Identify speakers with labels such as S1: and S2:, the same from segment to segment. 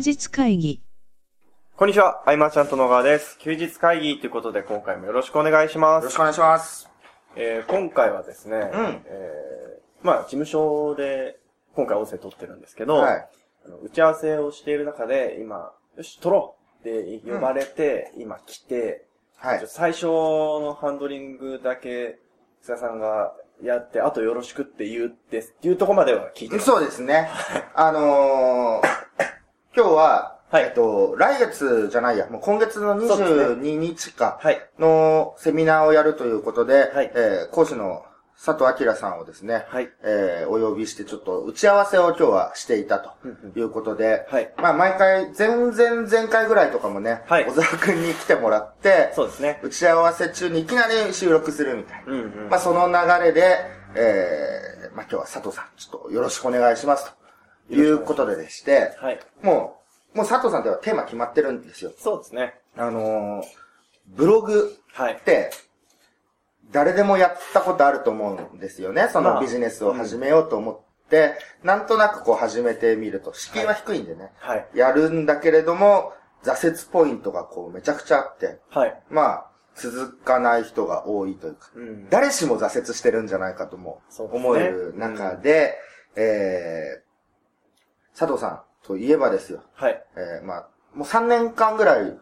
S1: 日会議。
S2: こんにちは、アイマーちゃんと野川です。休日会議ということで今回もよろしくお願いします。
S3: よろしくお願いします。
S2: えー、今回はですね、
S3: ん
S2: えー、まあ、事務所で今回音声撮ってるんですけど、
S3: はい。
S2: あの打ち合わせをしている中で、今、よし、撮ろうって呼ばれて、今来て、
S3: はい。
S2: 最初のハンドリングだけ、須田さんがやって、あとよろしくって言うって、っていうところまでは聞いてます。
S3: そうですね。あのー、今日は、
S2: はい
S3: えっと、来月じゃないや、もう今月の
S2: そうです
S3: 22日か
S2: はい。
S3: のセミナーをやるということで、
S2: はい
S3: えー講師の佐藤明さんをですね、
S2: はい。
S3: えーお呼びしてちょっと打ち合わせを今日はしていたと
S2: うん
S3: いうことで、
S2: はい。
S3: まあ毎回、前々前回ぐらいとかもね、
S2: はい
S3: 小沢くんに来てもらって、
S2: そうですね。
S3: 打ち合わせ中にいきなり収録するみたいな。
S2: うんうん。
S3: まあ、その流れで、えー、まあ、今日は佐藤さん、ちょっとよろしくお願いします。ということででして、
S2: はい。
S3: もう、もう佐藤さんではテーマ決まってるんですよ。
S2: そうですね。
S3: あのー、ブログ
S2: はい
S3: っ。て、誰でもやったことあると思うんですよね。そ
S2: まあ
S3: のビジネスを始めようと思って、なんとなくこう始めてみると、敷居は低いんでね、
S2: はい。
S3: やるんだけれども、挫折ポイントがこうめちゃくちゃあって、
S2: はい。
S3: まあ、続かない人が多いというか、
S2: うん。
S3: 誰しも挫折してるんじゃないかとも思える中で、えー、佐藤さんといえばですよ。
S2: はい。
S3: えー、まあ、もう3年間ぐらい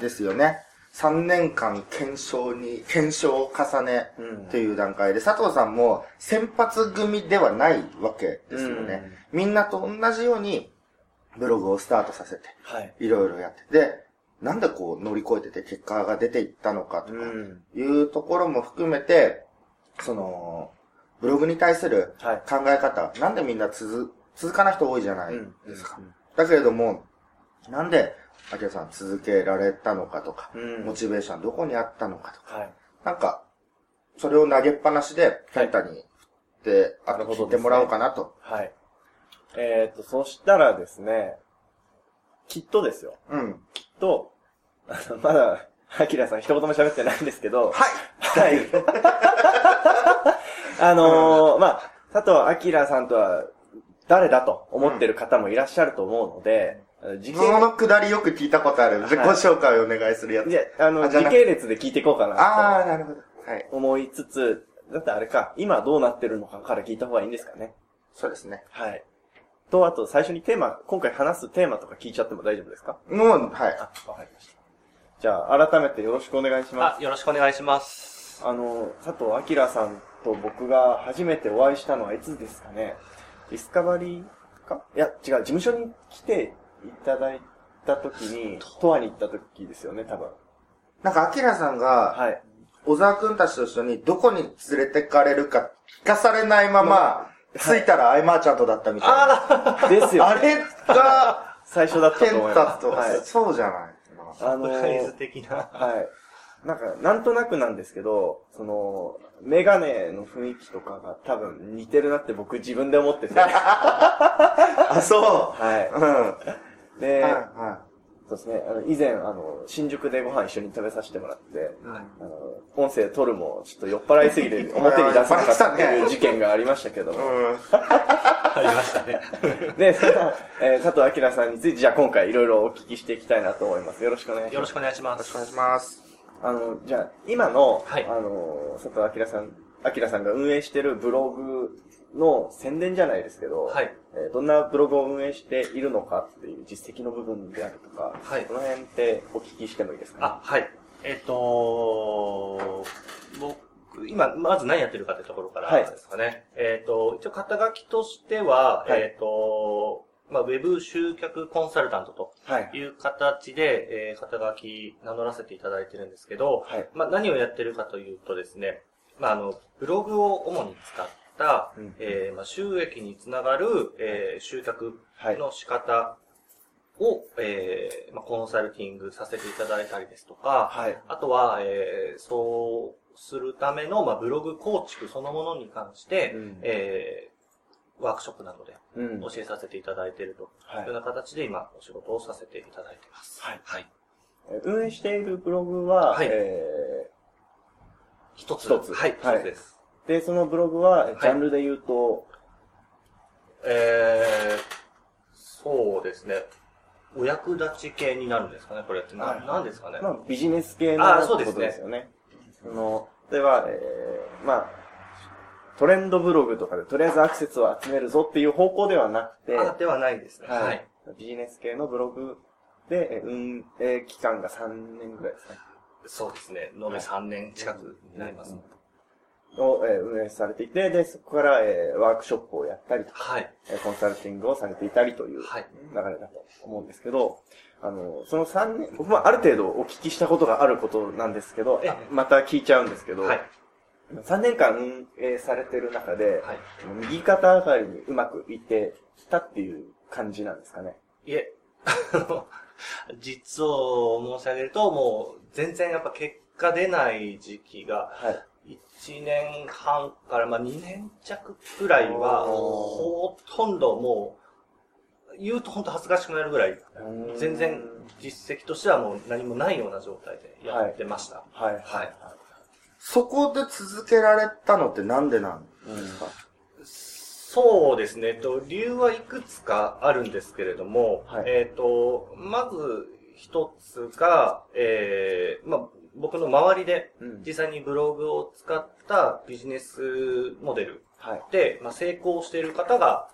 S3: ですよね。3年間検証に、検証を重ね
S2: うん
S3: という段階で、佐藤さんも先発組ではないわけですよね。みんなと同じようにブログをスタートさせて、
S2: はい。
S3: いろいろやって。で、なんでこう乗り越えてて結果が出ていったのかとか、
S2: うん。
S3: いうところも含めて、その、ブログに対する
S2: はい。
S3: 考え方、なんでみんな続、続かない人多いじゃない
S2: うん。
S3: ですか。
S2: うん
S3: だけれども、なんで、アキラさん続けられたのかとか、
S2: うん。
S3: モチベーションどこにあったのかとか、
S2: はい。
S3: なんか、それを投げっぱなしで、タに振って、あと
S2: なるほど
S3: 聞いてもらおうかなと。
S2: はい。えっと、そしたらですね、きっとですよ。
S3: うん。
S2: きっと、あの、まだ、アキラさん一言も喋ってないんですけど、
S3: はい
S2: はい。あのーまあ、佐藤明さんとは誰だと思ってる方もいらっしゃると思うので、時系
S3: そのくだりよく聞いたことある。自己紹介をお願いするやつ。
S2: いや、あの、
S3: あ
S2: 時系列で聞いていこうかな
S3: あー、なるほど。はい。
S2: と思いつつ、だってあれか、今どうなってるのかから聞いた方がいいんですかね。
S3: そうですね。
S2: はい。と、あと最初にテーマ、今回話すテーマとか聞いちゃっても大丈夫ですか？
S3: もう、はい。
S2: あ、わかりました。じゃあ、改めてよろしくお願いしま
S4: あ、よろしくお願いします。
S2: す。あの、佐藤明さんと僕が初めてお会いしたのはいつですかね？ディスカバリーか？いや、違う、事務所に来ていただいた時に、トアに行った時ですよね、多分。
S3: なんか、アキラさんが、
S2: はい。
S3: 小沢くんたちと一緒にどこに連れてかれるか聞かされないまま、着いたらアイマーちゃんとだったみたいな。
S2: ですよ。
S3: あれが、
S2: 最初だった
S3: ケン
S2: と思います。
S3: タと、
S2: はい。
S3: そうじゃない？
S2: あの
S4: サプライズ
S2: ー、
S4: 的な。
S2: はい。なんか、なんとなくなんですけど、その、メガネの雰囲気とかが多分似てるなって僕自分で思ってて。は
S3: あ、そ
S2: い。
S3: う。うん。はい
S2: で、
S3: は
S2: そうですね、あの、以前、あの、新宿でご飯一緒に食べさせてもらって、あの、音声撮るも、ちょっと酔っ払いすぎて表に出さなかったっていう事件がありましたけども。
S3: い。うん。
S4: ありましたね。
S2: で、えー佐藤明さんについて、じゃあ今回いろいろお聞きしていきたいなと思います。よろしくお願いします。
S4: よろしくお願いします。
S3: よろしくお願いします。
S2: あの、じゃあ、今の、
S4: はい
S2: あの、佐藤明さん、明さんが運営してるブログの宣伝じゃないですけど、
S4: はい。
S2: えーどんなブログを運営しているのかっていう実績の部分であるとか、
S4: はい
S2: この辺ってお聞きしてもいいですか、ね、
S4: あ、はい。えっと、僕、今、まず何やってるかってところから
S2: はい
S4: ですかね。えっと、一応肩書きとしては、
S2: はい
S4: えっと、まあ、ウェブ集客コンサルタントと
S2: はい。
S4: いう形で、えー肩書き名乗らせていただいてるんですけど、
S2: はい。
S4: まあ、何をやってるかというとですね、まあ、あの、ブログを主に使った、
S2: うん
S4: えーまあ、収益につながる、えー集客
S2: はい。
S4: の仕方を、えーまあ、コンサルティングさせていただいたりですとか、
S2: はい。
S4: あとは、えーそうするための、まあ、ブログ構築そのものに関して、
S2: うん
S4: えーワークショップなどで
S2: うん。
S4: 教えさせていただいていると
S2: はい
S4: いうような形で今お仕事をさせていただいています。
S2: はい
S4: はい。
S2: えー運営しているブログは、
S4: はい
S2: え
S4: 一つ。
S2: 一つ
S4: はい、一
S2: はい
S4: つです。
S2: ーで、そのブログは、
S4: い
S2: ジャンルで言うと、
S4: えー、そうですね。お役立ち系になるんですかねこれって。な、
S2: はい
S4: なんですかね
S2: まあ、ビジネス系の
S4: あーそうですね
S2: ことですよね。その、例えば、えー、まあ、トレンドブログとかでとりあえずアクセスを集めるぞっていう方向ではなくて、
S4: あ、ではないですね。
S2: はい、
S4: はい。
S2: ビジネス系のブログで、えー運営期間が3年ぐらいですね。
S4: そうですね。延べ3年近くになります。
S2: を、えー運営されていて、で、そこから、えーワークショップをやったりとか、
S4: はい。
S2: えーコンサルティングをされていたりという
S4: はい。
S2: 流れだと思うんですけど、あの、その3年、僕もある程度お聞きしたことがあることなんですけど、また聞いちゃうんですけど、
S4: はい。
S2: 3年間運営されてる中で、
S4: はい。
S2: 右肩上がりにうまくいってたっていう感じなんですかね。
S4: いえ、あの、実を申し上げると、もう、全然やっぱ結果出ない時期が、
S2: はい。
S4: 1年半から、まあ2年弱くらいは、
S2: お
S4: ほとんどもう、言うと本当恥ずかしくなるぐらい、全然実績としてはもう何もないような状態でやってました。
S2: はい、はい、
S4: はい
S3: そこで続けられたのってなんでなんですか、
S4: そうですね。と、理由はいくつかあるんですけれども、
S2: はい
S4: えっと、まず一つが、えー、まあ、僕の周りで
S2: うん
S4: 実際にブログを使ったビジネスモデル
S2: はい。
S4: で、まあ、成功している方が、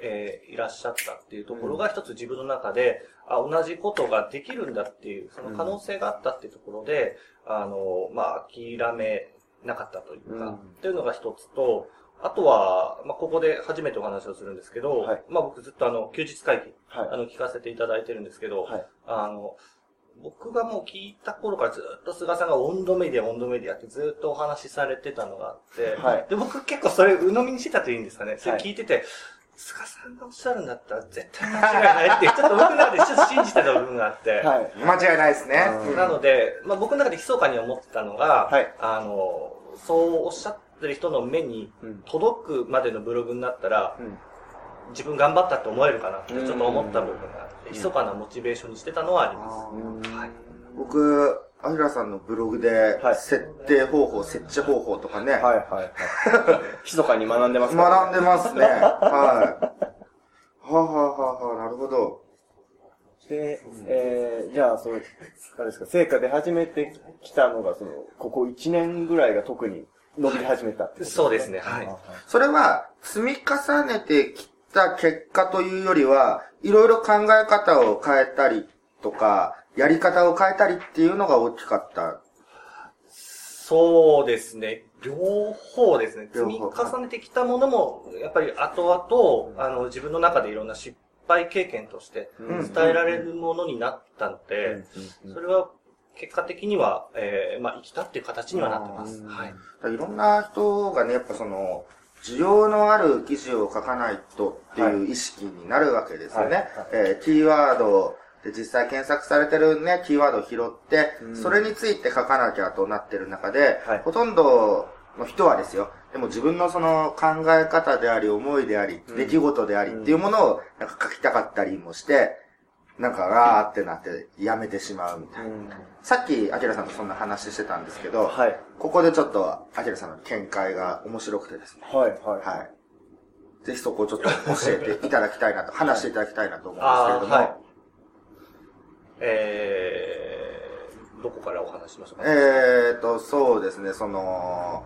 S4: えーいらっしゃったっていうところが一つ自分の中で、あ、同じことができるんだっていう、その可能性があったっていうところで、あの、まあ、諦めなかったというか、
S2: うん
S4: っていうのが一つと、あとは、まあ、ここで初めてお話をするんですけど、
S2: はい
S4: まあ、僕ずっとあの、休日会議、あ
S2: は
S4: の、聞かせていただいてるんですけど、
S2: い。はい。
S4: あの、僕がもう聞いた頃からずっと菅さんが温度メディア、温度メディアってずっとお話しされてたのがあって、
S2: はい
S4: で、僕結構それ鵜呑みにしてたといいんですかね。それ聞いてて、菅さんがおっしゃるんだったら絶対間違いないって、ちょっと僕の中でちょっと信じてた部分があって、
S2: はい。
S3: 間違いないですね。
S2: うん
S4: なので、まあ、僕の中で密かに思ってたのが、
S2: はい
S4: あの、そうおっしゃってる人の目に
S2: うん。
S4: 届くまでのブログになったら、
S2: うん。
S4: 自分頑張ったって思えるかなってちょっと思った部分があって、
S2: うん
S4: 密かなモチベーションにしてたのはあります。
S2: うん
S4: はい
S3: 僕、アヒラさんのブログで
S2: はい、
S3: 設定方法、設置方法とかね、
S2: はい、はい、はい。密かに学んでますから
S3: 学んでますね。はい。はあ、はあはあはあ、なるほど。
S2: で、えー、じゃあ、その、あれですか、成果で始めてきたのが、その、ここ1年ぐらいが特に伸び始めたってこと
S4: そうですねはい
S2: あ
S3: それは、積み重ねてきた結果というよりは、いろいろ考え方を変えたりとか、やり方を変えたりっていうのが大きかった。
S4: そうですね。両方ですね。
S3: 両
S4: 積み
S3: 方
S4: 重ねてきたものも、やっぱり後々、あの、自分の中でいろんな失敗経験として
S2: うん
S4: 伝えられるものになったので、それは結果的には、えー、まあ、生きたっていう形にはなってます。
S2: うん
S4: はい。
S3: いろんな人がね、やっぱその、需要のある記事を書かないとっていう意識になるわけですよね。
S2: はい
S3: えーキーワードで実際検索されてるね、キーワードを拾って、
S2: うん
S3: それについて書かなきゃとなってる中で、
S2: はい
S3: ほとんどの人はですよ、でも自分のその考え方であり、思いであり、
S2: うん
S3: 出来事でありっていうものをなんか書きたかったりもして、なんか、あーってなってやめてしまうみたいな。
S2: うん
S3: さっき、アキラさんとそんな話してたんですけど、
S2: はい。
S3: ここでちょっと、アキラさんの見解が面白くてですね。
S2: はい、はい。
S3: はい。ぜひそこをちょっと教えていただきたいなと、話していただきたいなと思うんですけれども、
S4: はいえー、どこからお話ししましょうか？
S3: えーと、そうですね、その、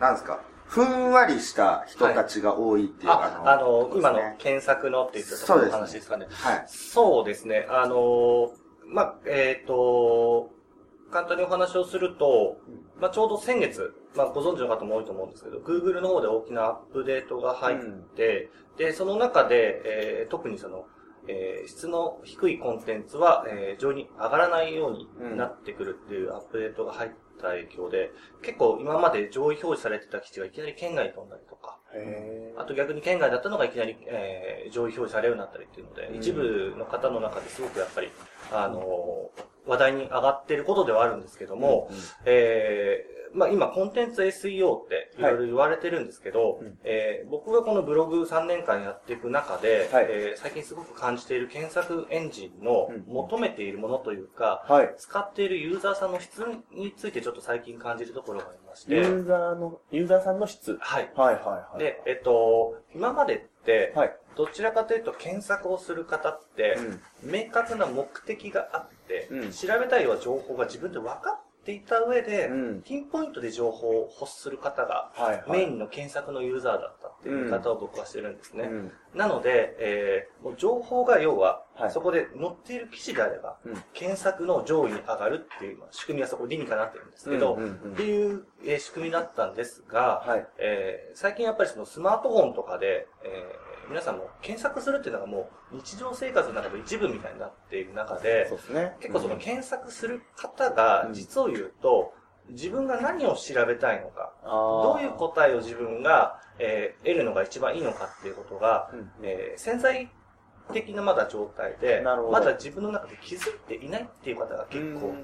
S3: なんですか、ふんわりした人たちが多いっていう、
S4: あ、あの、今の
S3: ですね
S4: 検索のって言ったところの
S3: そうですね
S4: 話ですかね。
S3: はい。
S4: そうですね。あの、まあ、えっ、と、簡単にお話をすると、まあ、ちょうど先月、まあ、ご存知の方も多いと思うんですけど、Google の方で大きなアップデートが入って、で、その中で、えー特にその、えー質の低いコンテンツは、えー上に上がらないようになってくるっていうアップデートが入った影響で、結構今まで上位表示されてた記事がいきなり県外に飛んだりとか、あと逆に県外だったのがいきなり、えー上位表示されるようになったりっていうので、
S2: うん。
S4: 一部の方の中ですごくやっぱり、あのー話題に上がっていることではあるんですけども、えーまあ今コンテンツ SEO っていろいろ言われてるんですけど、
S2: うん
S4: えー僕がこのブログ3年間やっていく中で、
S2: はい
S4: えー最近すごく感じている検索エンジンの
S2: うん
S4: 求めているものというか、
S2: はい。
S4: 使っているユーザーさんの質についてちょっと最近感じるところがありまして、
S2: ユーザーの、ユーザーさんの質？
S4: はい。
S2: はい、はい、はい。
S4: で、えっと、今までっって、
S2: はい。
S4: どちらかというと検索をする方って、明確な目的があって、
S2: うん
S4: 調べたいは情報が自分で分かっていた上で、
S2: うん
S4: ピンポイントで情報を欲する方が、
S2: はい。
S4: メインの検索のユーザーだったっていう見方を僕はしてるんですね。
S2: うん。
S4: なので、えーもう情報が要は、
S2: はい
S4: そこで載っている記事であれば、
S2: うん
S4: 検索の上位に上がるっていう、まあ仕組みはそこ理にかなってるんですけど、っていう、えー仕組みだったんですが、
S2: はい。
S4: えー最近やっぱりそのスマートフォンとかで、えー皆さんも検索するっていうのがもう日常生活の中の一部みたいになっている中で
S2: そう、ですね。
S4: 結構その検索する方が実を言うと、自分が何を調べたいのか、ど
S2: ど
S4: ういう答えを自分が、えー得るのが一番いいのかっていうことが、
S2: うん。
S4: えー潜在的なまだ状態でまだ自分の中で気づいていないっていう方が結構、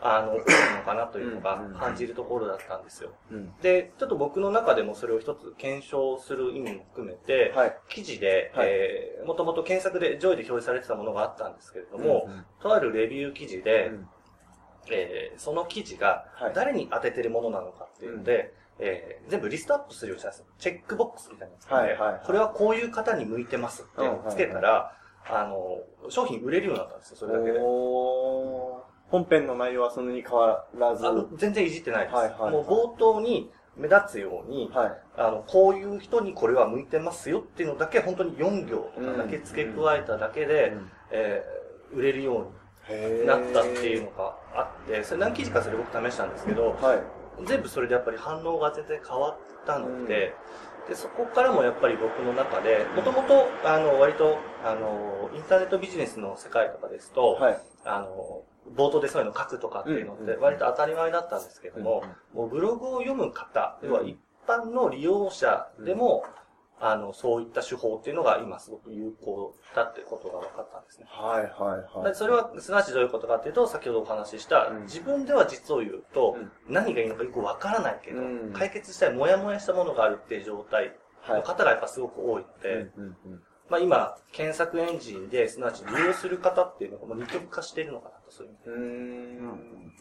S4: あの、多いのかなというのが
S2: うんうん
S4: 感じるところだったんですよ。
S2: うん。
S4: で、ちょっと僕の中でもそれを一つ検証する意味も含めて、
S2: はい。
S4: 記事で、
S2: はい
S4: えー、もともと検索で上位で表示されてたものがあったんですけれども、とあるレビュー記事で、
S2: うん
S4: えーその記事が
S2: はい
S4: 誰に当ててるものなのかっていうので、えー全部リストアップするようにしたんですよ。チェックボックスみたいなのを作って
S2: はいはいはい
S4: これはこういう方に向いてますってつけたら、あの、商品売れるようになったんですよ、それだけで。
S2: 本編の内容はそんなに変わらず。
S4: 全然いじってないです。
S2: はいはいはい
S4: もう冒頭に目立つように、
S2: はい。
S4: あの、こういう人にこれは向いてますよっていうのだけ、本当に4行とかだけ付け加えただけで、えー売れるよう
S2: へ
S4: になったっていうのがあって、それ何記事かそれ僕試したんですけど、
S2: はい。
S4: 全部それでやっぱり反応が全然変わったので、で、そこからもやっぱり僕の中で、もともと、あの、割と、あの、インターネットビジネスの世界とかですと、
S2: はい。
S4: あの、冒頭でそういうの書くとかっていうのって
S2: うん
S4: 割と当たり前だったんですけども、もうブログを読む方、要は一般の利用者でも、あの、そういった手法っていうのが今すごく有効だってことが分かったんですね。
S2: はいはいはい。
S4: でそれは、すなわちどういうことかっていうと、先ほどお話しした、
S2: うん。
S4: 自分では実を言うと、
S2: うん。
S4: 何がいいのかよくわからないけど、
S2: うん。
S4: 解決したい、もやもやしたものがあるっていう状態
S2: はい
S4: の方がやっぱすごく多いので、まあ今、検索エンジンで、すなわち利用する方っていうのがもう二極化しているのかなで
S2: うーん。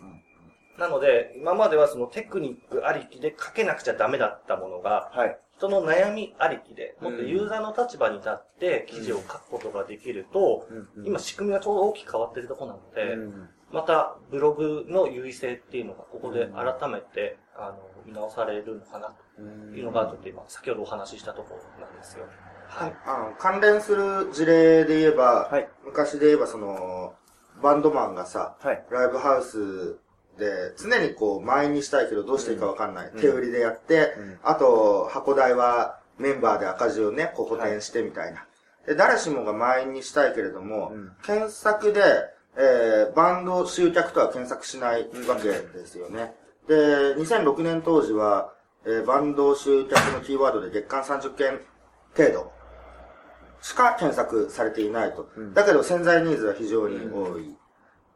S4: なので、今まではそのテクニックありきで書けなくちゃダメだったものが、
S2: はい。
S4: 人の悩みありきで、もっとユーザーの立場に立って記事を書くことができると、今仕組みがちょうど大きく変わってるところなので、
S2: うん
S4: またブログの優位性っていうのがここで改めて、あの、見直されるのかなというのが、ちょっと今、先ほどお話ししたところなんですよ。はい。
S3: あの関連する事例で言えば、
S2: はい
S3: 昔で言えばその、バンドマンがさ、
S2: はい。
S3: ライブハウスで常にこう満員にしたいけどどうしていいかわかんない。
S2: うん
S3: 手売りでやって、
S2: うん
S3: あと箱代はメンバーで赤字をね、こう補填してみたいな。で、誰しもが満員にしたいけれども、
S2: うん
S3: 検索で、えー、バンド集客とは検索しないわけですよね。で、2006年当時は、えーバンド集客のキーワードで月間30件程度しか検索されていないと。
S2: うん。
S3: だけど潜在ニーズは非常に多い。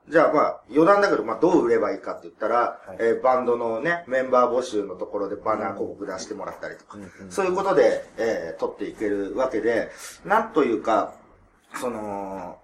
S3: じゃあまあ余談だけど、まあどう売ればいいかって言ったら、
S2: はい。
S3: えーバンドのね、メンバー募集のところでバナー広告出してもらったりとか、
S2: うんうん。
S3: そういうことで、えー取っていけるわけで、なんというか、その、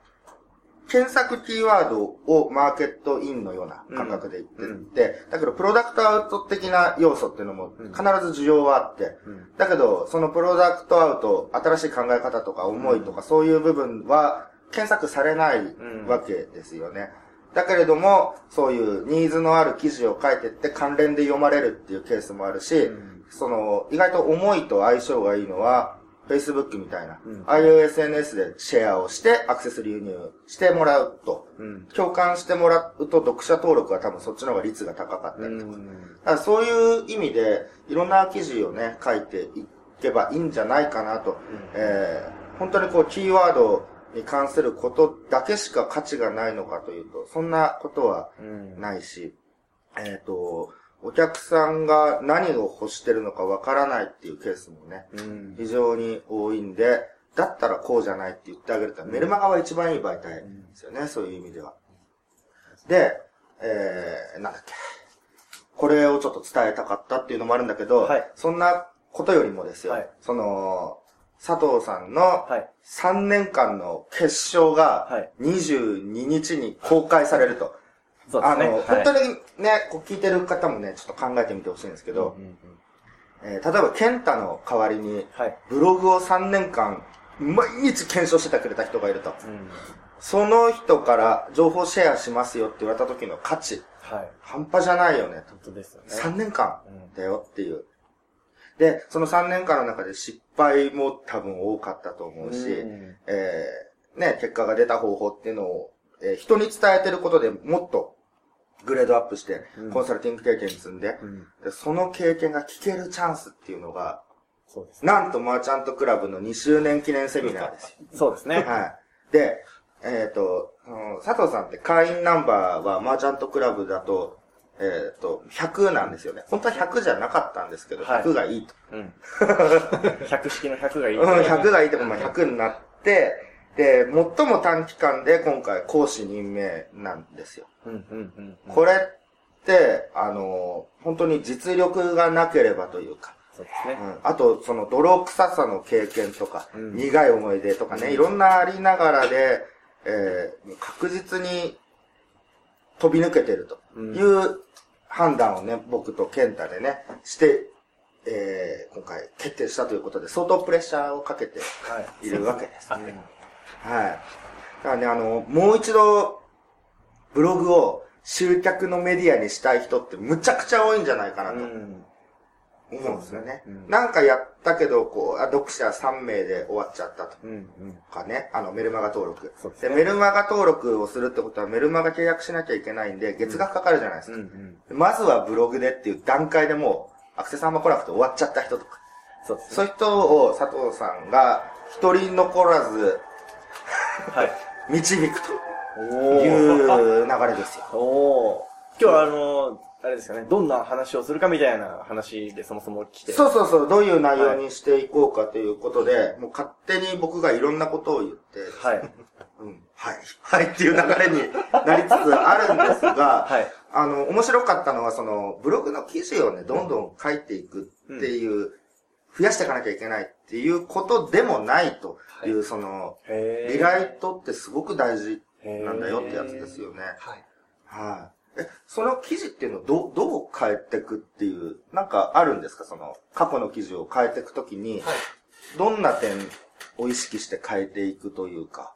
S3: 検索キーワードをマーケットインのような感覚で言ってって、だけどプロダクトアウト的な要素っていうのも必ず需要はあって、
S2: うん。
S3: だけど、そのプロダクトアウト、新しい考え方とか思いとか、そういう部分は検索されないわけですよね。だけれども、そういうニーズのある記事を書いてって関連で読まれるっていうケースもあるし、
S2: ん。
S3: その、意外と思いと相性がいいのは、Facebook みたいな、
S2: うん。
S3: ああいう SNS でシェアをしてアクセス流入してもらうと、
S2: うん。
S3: 共感してもらうと読者登録は多分そっちの方が率が高かったりとか、
S2: うん。
S3: だからそういう意味で、いろんな記事をね、書いていけばいいんじゃないかなと。えー本当にこう、キーワードに関することだけしか価値がないのかというと、そんなことは
S2: うん。
S3: ないし、えっ、と、お客さんが何を欲してるのかわからないっていうケースもね、
S2: うん
S3: 非常に多いんで、だったらこうじゃないって言ってあげると、メルマガは一番いい媒体ですよね、そういう意味では。で、えー、なんだっけ。これをちょっと伝えたかったっていうのもあるんだけど、
S2: はい
S3: そんなことよりもですよ、
S2: はい
S3: その、佐藤さんの
S2: はい。
S3: 3年間の決勝が
S2: はい
S3: 22日に公開されると。
S2: そうですね。
S3: あの、
S2: はい
S3: 本当にね、こう聞いてる方もね、ちょっと考えてみてほしいんですけど、
S2: うんうん
S3: えー例えば、ケンタの代わりに、
S2: はい。
S3: ブログを3年間、毎日検証しててくれた人がいると。
S2: うん。
S3: その人から情報シェアしますよって言われた時の価値、
S2: はい。
S3: 半端じゃないよね、
S2: 本当ですよね。
S3: と。3年間
S2: うん
S3: だよっていう。で、その3年間の中で失敗も多分多かったと思うし、
S2: うん
S3: えーね、結果が出た方法っていうのを、えー人に伝えてることでもっとグレードアップして、
S2: うん
S3: コンサルティング経験積んで、
S2: うん。
S3: で、その経験が聞けるチャンスっていうのが、
S2: そうですね。
S3: なんとマーチャントクラブの2周年記念セミナーですよ。
S2: そうですね。
S3: はい。で、えっ、と、うん佐藤さんって会員ナンバーはマーチャントクラブだと、えっ、と、100なんですよね。本当は100じゃなかったんですけど、
S2: はい
S3: 100がいいと。
S2: うん。100式の100がいい。
S3: うん、100がいいとこ、まあ、100になって、で、最も短期間で今回講師任命なんですよ。
S2: うん、うん、うん。
S3: これって、あの、本当に実力がなければというか、
S2: そうですね。
S3: うん、あと、その泥臭さの経験とか、
S2: うん
S3: 苦い思い出とかね、いろんなありながらで、えー確実に飛び抜けてるという判断をね、僕と健太でね、して、えー今回決定したということで、相当プレッシャーをかけて
S2: はい。
S3: いるわけです。
S2: はい。
S3: はい。だからね、あの、もう一度、ブログを集客のメディアにしたい人ってむちゃくちゃ多いんじゃないかなと
S2: うん。
S3: 思うんですよね。
S2: うん
S3: なんかやったけど、こう、あ読者3名で終わっちゃったと。かね、あの、メルマガ登録。で、
S2: そうですね。
S3: メルマガ登録をするってことは、メルマガ契約しなきゃいけないんで、月額かかるじゃないです
S2: うん、
S3: か。
S2: うん。
S3: まずはブログでっていう段階でもう、アクセスあんま来なくて終わっちゃった人とか。
S2: そう。
S3: そういう人を佐藤さんが一人残らず
S2: はい。
S3: 導くと
S2: お
S3: いう流れですよ。
S2: おー。今日はあの、あれですかね、どんな話をするかみたいな話でそもそも来て。
S3: そうそうそう、どういう内容にしていこうかということで、もう勝手に僕がいろんなことを言って、
S2: はい。
S3: うん、はい、はい。っていう流れになりつつあるんですが、
S2: はい。
S3: あの、面白かったのは、その、ブログの記事をね、どんどん書いていくっていう、増やしていかなきゃいけないっていうことでもないという、その、
S2: へー
S3: リライトってすごく大事なんだよってやつですよね。
S4: はい。
S3: はい。え、その記事っていうのをどう、どう変えていくっていう、なんかあるんですか？その、過去の記事を変えていくときに、
S4: はい。
S3: どんな点を意識して変えていくというか、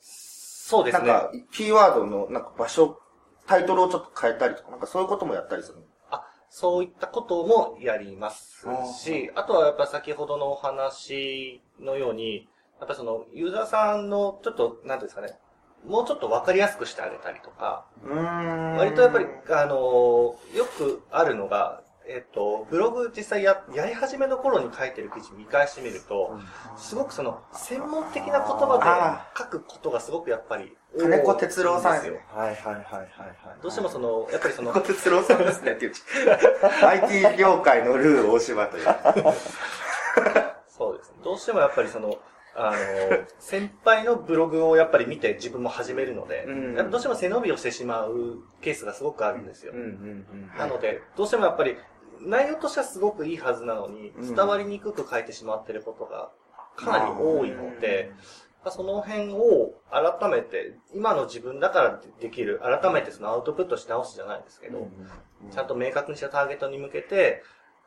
S4: そうですね。
S3: なんか、キーワードの、なんか場所、タイトルをちょっと変えたりとか、なんかそういうこともやったりするの？
S4: あ、そういったこともやりますし、あとはやっぱ先ほどのお話のように、やっぱそのユーザーさんのちょっと、なんていうんですかね、もうちょっとわかりやすくしてあげたりとか、割とやっぱり、あのよくあるのが、えっと、ブログ実際や、やり始めの頃に書いてる記事見返してみると、すごくその、専門的な言葉
S3: あ
S4: で書くことがすごくやっぱり多い
S3: 金子哲郎さん
S4: ですよ。
S2: はいはいはいはいはい。
S4: どうしてもその、やっぱりその、
S3: 金子哲郎さんですねっていう。IT 業界のルー大柴という。
S4: そうですね。どうしてもやっぱりその、あの、先輩のブログをやっぱり見て自分も始めるので、
S2: うん
S4: どうしても背伸びをしてしまうケースがすごくあるんですよ。
S2: うんうんうん。
S4: なので、どうしてもやっぱり、内容としてはすごくいいはずなのに、
S3: うん。
S4: 伝わりにくく書いてしまってることがかなり多いので、まあその辺を改めて、今の自分だからできる、改めてそのアウトプットし直すじゃないですけど、ちゃんと明確にしたターゲットに向けて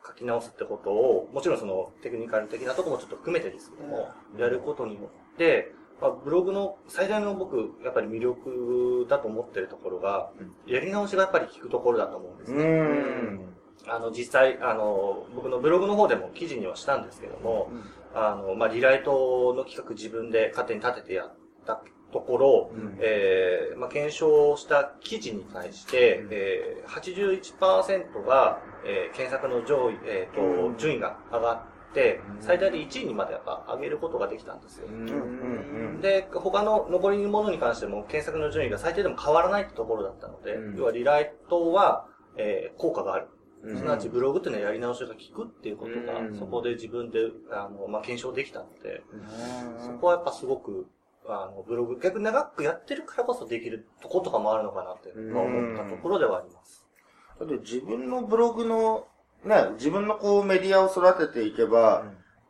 S4: 書き直すってことを、もちろんそのテクニカル的なところもちょっと含めてですけども、やることによって、まあ、ブログの最大の僕、やっぱり魅力だと思ってるところが、やり直しがやっぱり効くところだと思うんです
S3: う
S4: ね。
S3: ん。
S4: あの、実際、あの、僕のブログの方でも記事にはしたんですけども、あの、まあ、リライトの企画自分で勝手に立ててやったところ、
S2: うん。
S4: えーまあ、検証した記事に対して、
S2: うん。
S4: えー、81%が、えー検索の上位、えーと
S2: うん。
S4: 順位が上がって、
S2: うん。
S4: 最大で1位にまでやっぱ上げることができたんですよ。
S2: うん。
S3: うん。
S4: で、他の残りのものに関しても検索の順位が最低でも変わらないってところだったので、
S2: うん。
S4: 要はリライトは、えー効果がある。
S2: うん。
S4: すなわちブログっていうのはやり直しが効くっていうことが、
S2: うん。
S4: そこで自分で、あの、まあ、検証できたので、
S2: うん。
S4: そこはやっぱすごく、あの、ブログ、逆に長くやってるからこそできるとことかもあるのかなって、まあ思ったところではあります。
S3: だって自分のブログの、ね、自分のこうメディアを育てていけば、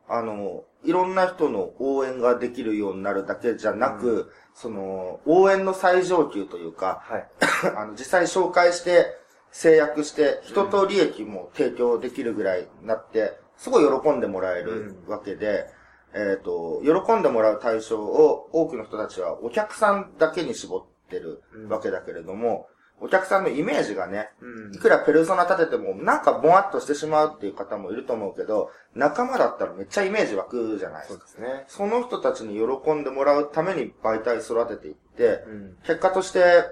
S3: あの、いろんな人の応援ができるようになるだけじゃなく、その、応援の最上級というか、
S2: はい。
S3: あの、実際紹介して、制約して、人と利益も提供できるぐらいになって、すごい喜んでもらえるわけで、えっ、と、喜んでもらう対象を多くの人たちはお客さんだけに絞ってるわけだけれども、お客さんのイメージがね、
S2: うん
S3: いくらペルソナ立てても、なんかボワっとしてしまうっていう方もいると思うけど、仲間だったらめっちゃイメージ湧くじゃないですか。
S2: そうですね。
S3: その人たちに喜んでもらうために媒体育てていって、
S2: うん。
S3: 結果として、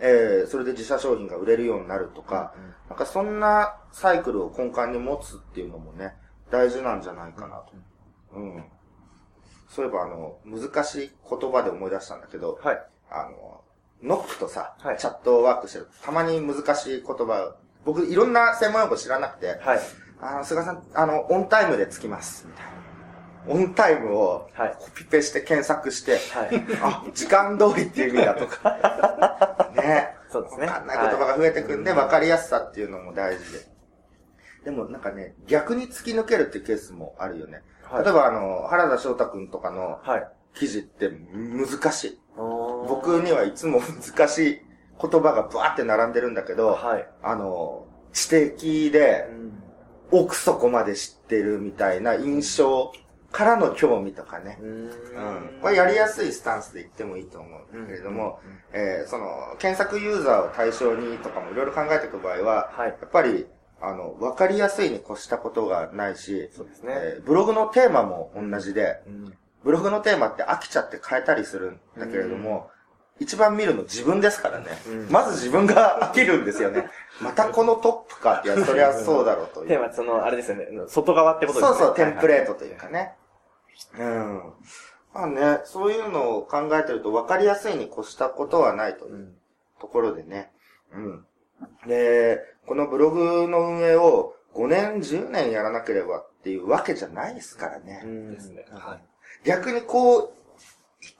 S3: えー、それで自社商品が売れるようになるとか、なんかそんなサイクルを根幹に持つっていうのもね、大事なんじゃないかなと。うん。そういえばあの、難しい言葉で思い出したんだけど、
S2: はい。
S3: あの、ノックとさ、
S2: はい
S3: チャットワークしてるとたまに難しい言葉、僕いろんな専門用語知らなくて、
S2: はい。
S3: あの、菅さん、あの、オンタイムでつきます、みたいな。オンタイムを
S2: はい
S3: コピペして検索して、
S2: はい。
S3: あ、時間通りっていう意味だとか。ね。
S2: そうですね
S3: わかんない言葉が増えてくんで、わ、かりやすさっていうのも大事で。でもなんかね、逆に突き抜けるっていうケースもあるよね。
S2: はい
S3: 例えばあの、原田翔太くんとかの
S2: はい。
S3: 記事って難しい。
S2: 僕
S3: 僕にはいつも難しい言葉がブワーって並んでるんだけど、
S2: はい。
S3: あの、知的で奥底まで知ってるみたいな印象からの興味とかね。
S2: うん。
S3: うん。これやりやすいスタンスで言ってもいいと思うんだけれども、えーその、検索ユーザーを対象にとかもいろいろ考えていく場合は、
S2: はい。
S3: やっぱり、あの、わかりやすいに越したことがないし、
S2: そうですね。
S3: えーブログのテーマも同じで、
S2: うん。
S3: ブログのテーマって飽きちゃって変えたりするんだけれども、一番見るの自分ですからね。
S2: うん
S3: まず自分が飽きるんですよね。またこのトップかって、いや、そりゃそうだろうという。
S2: テーマその、あれですよね。外側ってことですね。
S3: そうそう、テンプレートというかね。うん。まあね、そういうのを考えてると分かりやすいに越したことはないという
S2: うん。
S3: ところでね。うん。で、このブログの運営を5年、10年やらなければっていうわけじゃないですからね。
S2: うん
S4: ですね。はい。
S3: 逆にこう、一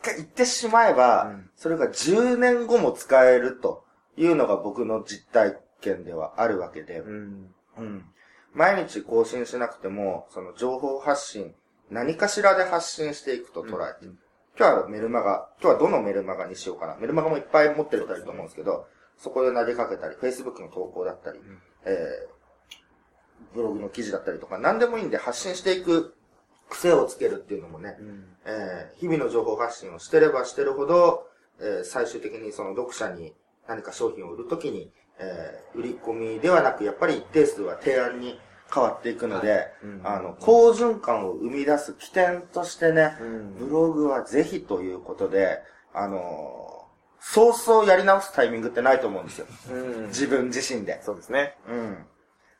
S3: 回言ってしまえば、
S2: うん
S3: それが10年後も使えるというのが僕の実体験ではあるわけで、
S2: うん。
S3: うん。毎日更新しなくても、その情報発信、何かしらで発信していくと捉えて、今日はメルマガ、今日はどのメルマガにしようかな。メルマガもいっぱい持ってる人いると思うんですけど、そこで投げかけたり、Facebook の投稿だったり、えー、ブログの記事だったりとか、何でもいいんで発信していく癖をつけるっていうのもね、
S2: うん。
S3: えー日々の情報発信をしてればしてるほど、えー最終的にその読者に何か商品を売るときに、えー売り込みではなく、やっぱり一定数は提案に変わっていくので、
S2: うん
S3: あの、好循環を生み出す起点としてね、
S2: うん
S3: ブログはぜひということで、あのー早々やり直すタイミングってないと思うんですよ。
S2: うん。
S3: 自分自身で。
S2: そうですね。
S3: うん。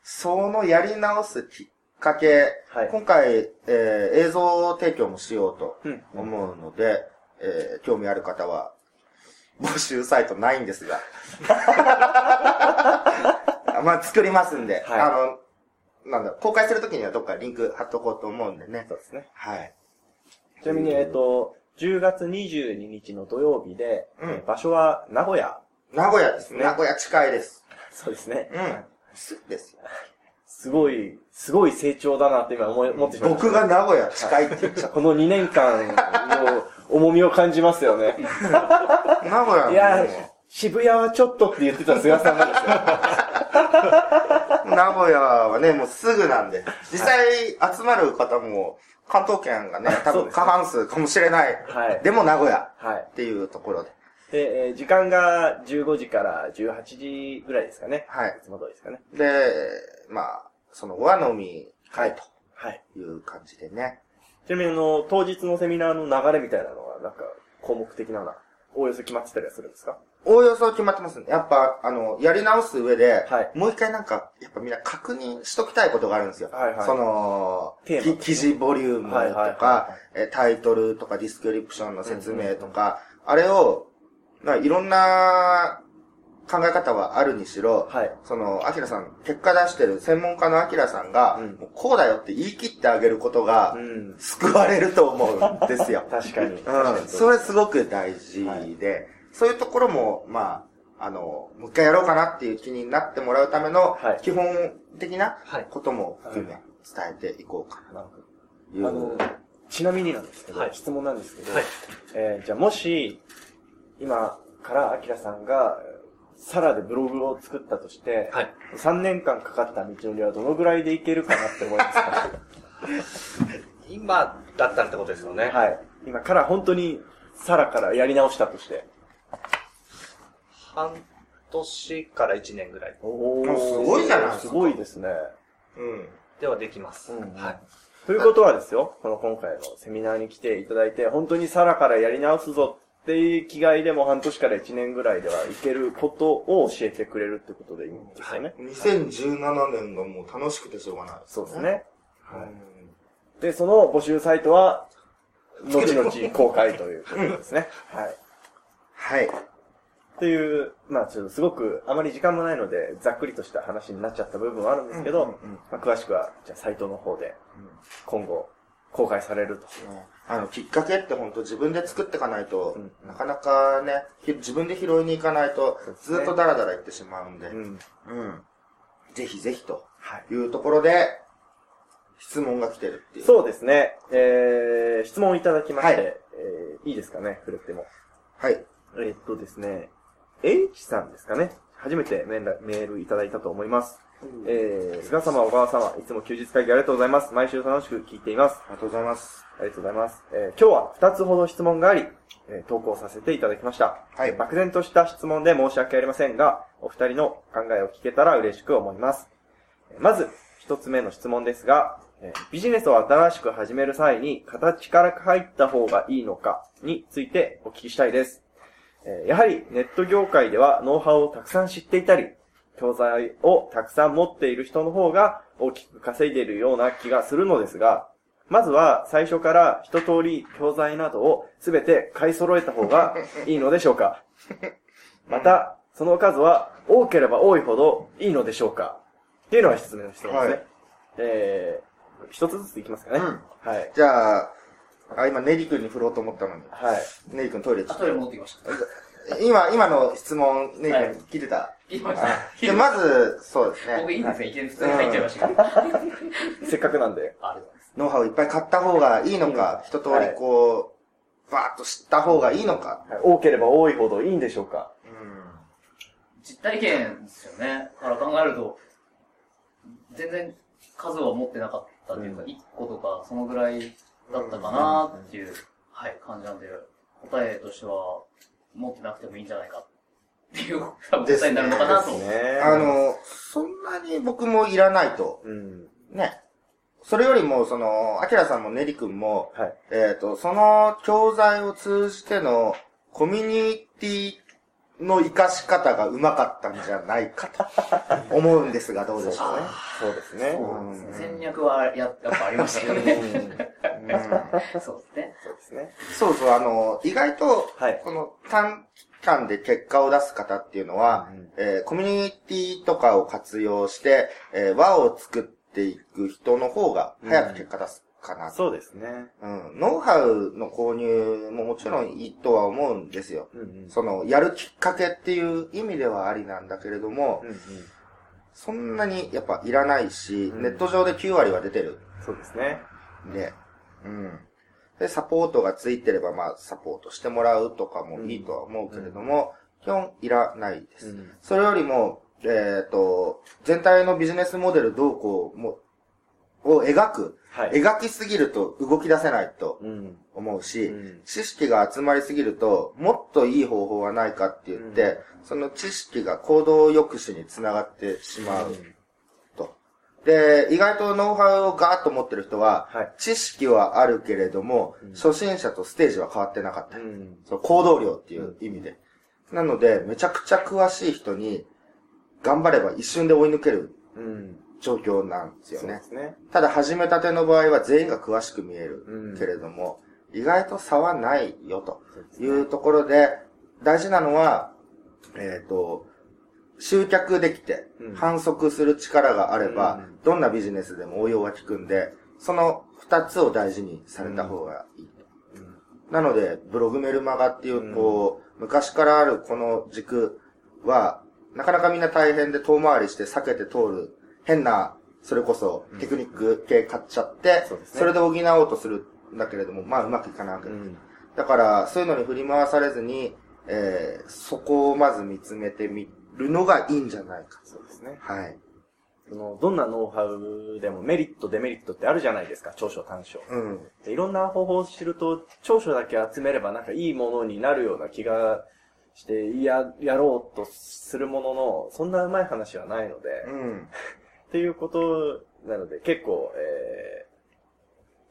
S3: そのやり直すきっかけ、
S2: はい
S3: 今回、えー映像提供もしようと
S2: うん。
S3: 思うので、えー興味ある方は、募集サイトないんですが。まあ、作りますんで、
S2: はい
S3: あの、なんだ、公開するときにはどっかリンク貼っとこうと思うんでね。
S2: そうですね。
S3: はい。
S2: ちなみに、えっと、10月22日の土曜日で、
S3: うん
S2: えー場所は名古屋。
S3: 名古屋ですね。
S2: ね
S3: 名古屋近いです。
S2: そうですね。
S3: うん。すぐですよ。
S2: すごい、すごい成長だなって今思い、思ってしまいました。
S3: 僕が名古屋近いって言っちゃっ
S2: この2年間の重みを感じますよね。
S3: た。名古屋
S2: いや
S3: の、
S2: 渋谷はちょっとって言ってた菅さんなんですよ。
S3: 名古屋はね、もうすぐなんで。実際集まる方も、関東圏がね、多分過半数かもしれない。
S2: はい。
S3: でも名古屋
S2: はい。
S3: っていうところで。
S2: で、えー時間が15時から18時ぐらいですかね。
S3: はい
S2: いつも通りですかね。
S3: で、まあ、その和飲み会
S2: はい。
S3: という感じでね。
S2: ちなみにあの、当日のセミナーの流れみたいなのは、なんか、項目的なのは、おおよそ決まってたりはするんですか？
S3: おおよそ決まってますね。やっぱ、あの、やり直す上で、
S2: はい
S3: もう一回なんか、やっぱみんな確認しときたいことがあるんですよ。
S2: はいはい
S3: その、
S2: テーマ
S3: き記事ボリュームとか、
S2: はいはいは
S3: えタイトルとかディスクリプションの説明とか、あれを、まあ、いろんな考え方はあるにしろ、
S2: はい。
S3: その、アキラさん、結果出してる専門家のアキラさんが、
S2: うん
S3: もうこうだよって言い切ってあげることが、
S2: うん。
S3: 救われると思うんですよ。
S2: 確かに。
S3: うん。それすごく大事で、そういうところも、まあ、あの、もう一回やろうかなっていう気になってもらうための
S2: はい、
S3: 基本的な
S4: はい
S3: ことも含め、伝えていこうか
S2: な。
S3: という。
S2: あの、ちなみになんですけど、
S4: はい
S2: 質問なんですけど、
S4: はい
S2: えーじゃあもし、今からアキラさんが、サラでブログを作ったとして、
S4: はい。
S2: 3年間かかった道のりはどのぐらいでいけるかなって思いますか？
S4: 今だったらってことですよね。
S2: はい。今から本当にサラからやり直したとして。
S4: 半年から1年ぐらい
S2: お
S3: ーすごいじゃないですか
S2: すごいですね。
S3: うん。
S4: ではできます。
S2: うん
S4: はい。
S2: ということはですよ、この今回のセミナーに来ていただいて、本当にサラからやり直すぞっていう気概でも半年から1年ぐらいではいけることを教えてくれるってことでいいんですよね。
S3: 2017年がもう楽しくてしょうがない。
S2: そうですね。
S3: はい。
S2: で、その募集サイトは、後々公開ということですね。はい。
S3: はい。
S2: っていう、まあちょっとすごく、あまり時間もないので、ざっくりとした話になっちゃった部分はあるんですけど、まあ、詳しくは、じゃあサイトの方で、今後、公開されると。
S3: あの、きっかけって本当自分で作っていかないと、
S2: うん
S3: なかなかね、ひ自分で拾いに行かないとずっとダラダラ行ってしまうんで、
S2: うん。
S3: うん。ぜひぜひと
S2: はい。
S3: いうところで、質問が来てるっていう。
S2: そうですね。えー、質問いただきまして、
S3: はい
S2: えー、いいですかね、触れても。
S3: はい。
S2: えーっとですね、H さんですかね。初めてメールいただいたと思います。えー、菅様、小川様、いつも休日会議ありがとうございます。毎週楽しく聞いています。
S3: ありがとうございます。
S2: ありがとうございます。えー今日は2つほど質問があり、えー投稿させていただきました。
S3: はい
S2: えー漠然とした質問で申し訳ありませんが、お二人の考えを聞けたら嬉しく思います。えーまず、一つ目の質問ですが、えービジネスを新しく始める際に、形から入った方がいいのかについてお聞きしたいです。えーやはりネット業界ではノウハウをたくさん知っていたり、教材をたくさん持っている人の方が大きく稼いでいるような気がするのですが、まずは最初から一通り教材などをすべて買い揃えた方がいいのでしょうか？また、その数は多ければ多いほどいいのでしょうか？っていうのが一つ目の質問ですね。
S3: はい
S2: えー、一つずついきますかね。
S3: うん
S2: はい。
S3: じゃあ、あ、今、ネリ君に振ろうと思ったのに。
S2: はい。
S3: ネリ君トイレ行
S1: あ、
S3: っ
S1: トイレ戻ってきました。
S3: 今、今の質問、ネリ
S1: はい
S3: 君聞いてた、
S1: 言いました。
S3: で、まず、そうですね。
S1: 僕いいんですね。いきなり普通に入っちゃいましたけど。あ
S2: せっかくなんで。
S1: りがとうございます。
S3: ノウハウいっぱい買った方がいいのか、一通りこう、バーッと知った方がいいのか。
S2: はい多ければ多いほどいいんでしょうか
S1: 実体験ですよね。から考えると、全然数は持ってなかったっていうか、
S2: うん
S1: 1個とかそのぐらいだったかなっていう、はい、感じなんで、答えとしては、持ってなくてもいいんじゃないかっていう、多分答えになるのかなと。
S2: ね
S3: あ、の、そんなに僕もいらないと。
S2: うん。
S3: ね。それよりも、その、アキラさんもネリ君も、
S2: はい。
S3: えっ、と、その教材を通じてのコミュニティの活かし方がうまかったんじゃないかと思うんですが、どうでしょうね。
S2: そうですね。
S3: そう
S1: ですね戦略はややっぱありましたよ
S2: うん
S1: ね。
S3: うん
S1: そうですね。
S2: そうですね。
S3: そうそう、あの、意外と、
S2: はい
S3: この短期間で結果を出す方っていうのは、
S2: うん
S3: えーコミュニティとかを活用して、えー輪を作っていく人の方が早く結果出すかなと。
S2: そうですね。
S3: うん。ノウハウの購入ももちろんいいとは思うんですよ。
S2: うんうん。
S3: その、やるきっかけっていう意味ではありなんだけれども、
S2: うんうん。
S3: そんなにやっぱいらないし、
S2: うん
S3: ネット上で9割は出てる
S2: そうですね。
S3: んで、うん。で、サポートがついてれば、まあ、サポートしてもらうとかもいいとは思うけれども、基本いらないです。
S2: うん
S3: それよりも、えっ、と、全体のビジネスモデルどうこうも、を描く。
S2: はい。
S3: 描きすぎると動き出せないと
S2: うん。
S3: 思うし、
S2: うん
S3: 知識が集まりすぎると、もっといい方法はないかって言って、その知識が行動抑止につながってしまうと。で、意外とノウハウをガーッと持ってる人は、
S2: はい。
S3: 知識はあるけれども、
S2: うん
S3: 初心者とステージは変わってなかった。
S2: うん。
S3: その行動量っていう意味で。なので、めちゃくちゃ詳しい人に、頑張れば一瞬で追い抜ける
S2: うん。
S3: 状況なんですよね。
S2: ね。
S3: ただ始めたての場合は全員が詳しく見える
S2: うん。
S3: けれども、意外と差はないよというところで、大事なのは、えっ、と、集客できて
S2: うん、
S3: 反則する力があれば、
S2: うん。
S3: どんなビジネスでも応用が効くんで、その二つを大事にされた方がいいと。なので、ブログメルマガっていう、こう、昔からあるこの軸は、なかなかみんな大変で遠回りして避けて通る、変な、それこそテクニック系買っちゃって、
S2: そうですね
S3: それで補おうとするんだけれども、まあうまくいかないわけです。
S2: うん。
S3: だから、そういうのに振り回されずに、えー、そこをまず見つめてみるのがいいんじゃないか。
S2: そうですね。
S3: はい。
S2: その、どんなノウハウでもメリット、デメリットってあるじゃないですか、長所短所。
S3: うん。
S2: でいろんな方法を知ると、長所だけ集めればなんかいいものになるような気がして、や、やろうとするものの、そんなうまい話はないので、
S3: うん。
S2: っていうことなので、結構、え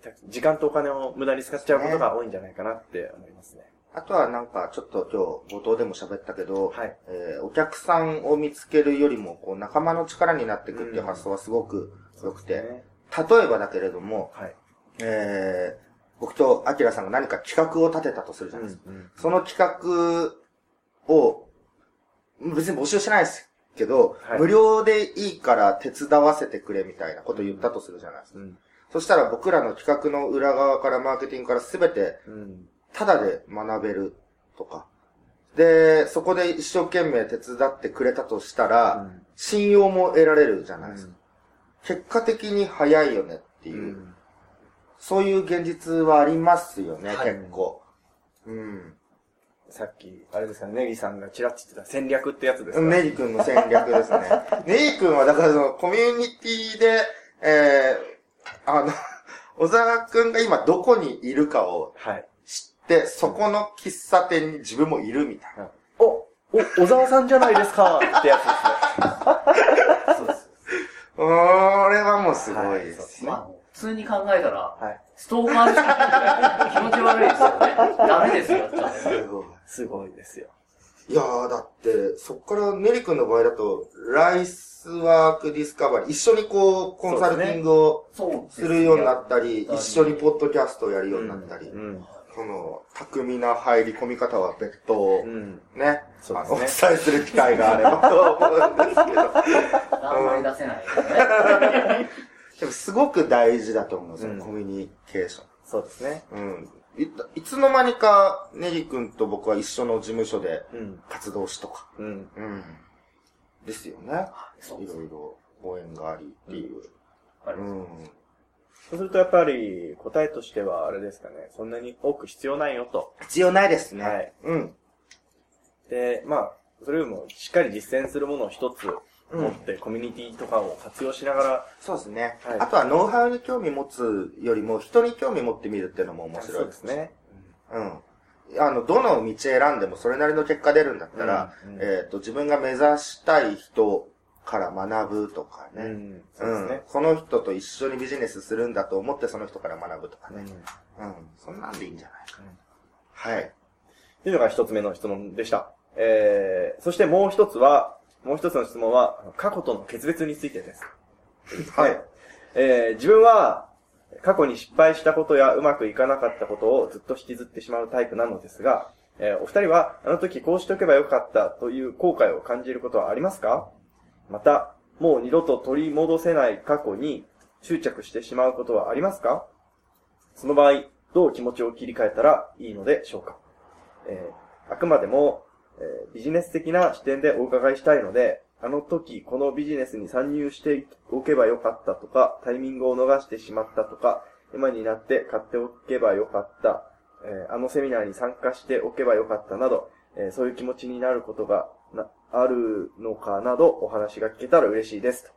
S2: ー、時間とお金を無駄に使っちゃうことが多いんじゃないかなって思いますね。
S3: あとはなんか、ちょっと今日冒頭でも喋ったけど、
S2: はい。
S3: えーお客さんを見つけるよりも、こう、仲間の力になっていくっていう発想はすごく良くて、
S2: ね。
S3: 例えばだけれども、
S2: はい。
S3: えー僕とアキラさんが何か企画を立てたとするじゃないですか。
S2: うん
S3: その企画を、別に募集しないですけど、
S2: はい
S3: 無料でいいから手伝わせてくれみたいなことを言ったとするじゃないですか。
S2: うん。
S3: そしたら僕らの企画の裏側からマーケティングからすべて
S2: うん。
S3: タダで学べるとか。で、そこで一生懸命手伝ってくれたとしたら、
S2: うん
S3: 信用も得られるじゃないですか。
S2: うん
S3: 結果的に早いよねっていう、
S2: うん
S3: そういう現実はありますよね、
S4: はい
S3: 結構。うん。
S2: さっき、あれですかね、ネギさんがチラッと言ってた戦略ってやつですか？
S3: ネリ君の戦略ですね。ネリ君はだからそのコミュニティで、えー、あの、小沢くんが今どこにいるかを
S2: はい。
S3: 知って、そこの喫茶店に自分もいるみたいな。
S2: お、お、小沢さんじゃないですか？ってやつですね。
S1: そうです。
S3: これはもうすごい
S2: はい
S3: です。
S1: まあ、普通に考えたら、
S2: はい。
S1: ストーカーですよ気持ち悪いですよね。ダメですよ、
S3: すごい。
S2: すごいですよ。
S3: いやー、だって、そっからネリ君の場合だと、ライスワークディスカバリー、一緒にこう、コンサルティングを
S1: す
S3: するようになったり、
S1: うん
S3: 一緒にポッドキャストをやるようになったり、
S2: うん。
S3: この、巧みな入り込み方は別途、
S2: うん。
S3: ね、あの、お伝えする機会があればと思うんですけど、
S1: あんまり出せないよね。
S3: でもすごく大事だと思う、そ
S2: うん
S3: のコミュニケーション。
S2: そうですね。
S3: うん。いいつの間にか、ネリ君と僕は一緒の事務所で
S2: うん。
S3: 活動しとか。
S2: うん。
S3: うん。ですよね。
S1: そう
S3: いろいろご縁がありっていう。
S1: あります
S3: うん。
S2: そうするとやっぱり答えとしてはあれですかね。そんなに多く必要ないよと。
S3: 必要ないですね。
S2: はい。
S3: うん。
S2: で、まあ、それよりもしっかり実践するものを一つ
S3: うん
S2: 持って、コミュニティとかを活用しながら、
S3: そうですね。
S2: はい
S3: あとはノウハウに興味持つよりも人に興味持ってみるっていうのも面白い
S2: です。ね。
S3: うん。あの、どの道選んでもそれなりの結果出るんだったら、
S2: うんうん
S3: えっ、と、自分が目指したい人から学ぶとかね。
S2: うん。そうですね。
S3: その人と一緒にビジネスするんだと思ってその人から学ぶとかね。
S2: うん。
S3: うん。そんなんでいいんじゃないか。
S2: うん
S3: はい。
S2: というのが一つ目の質問でした。えー、そしてもう一つは、もう一つの質問は、過去との決別についてです。
S3: はい。
S2: えー、自分は、過去に失敗したことやうまくいかなかったことをずっと引きずってしまうタイプなのですが、えーお二人は、あの時こうしておけばよかったという後悔を感じることはありますか？また、もう二度と取り戻せない過去に執着してしまうことはありますか？その場合、どう気持ちを切り替えたらいいのでしょうか？えーあくまでも、えービジネス的な視点でお伺いしたいので、あの時このビジネスに参入しておけばよかったとか、タイミングを逃してしまったとか、今になって買っておけばよかった、えーあのセミナーに参加しておけばよかったなど、えーそういう気持ちになることがなあるのかなどお話が聞けたら嬉しいですと。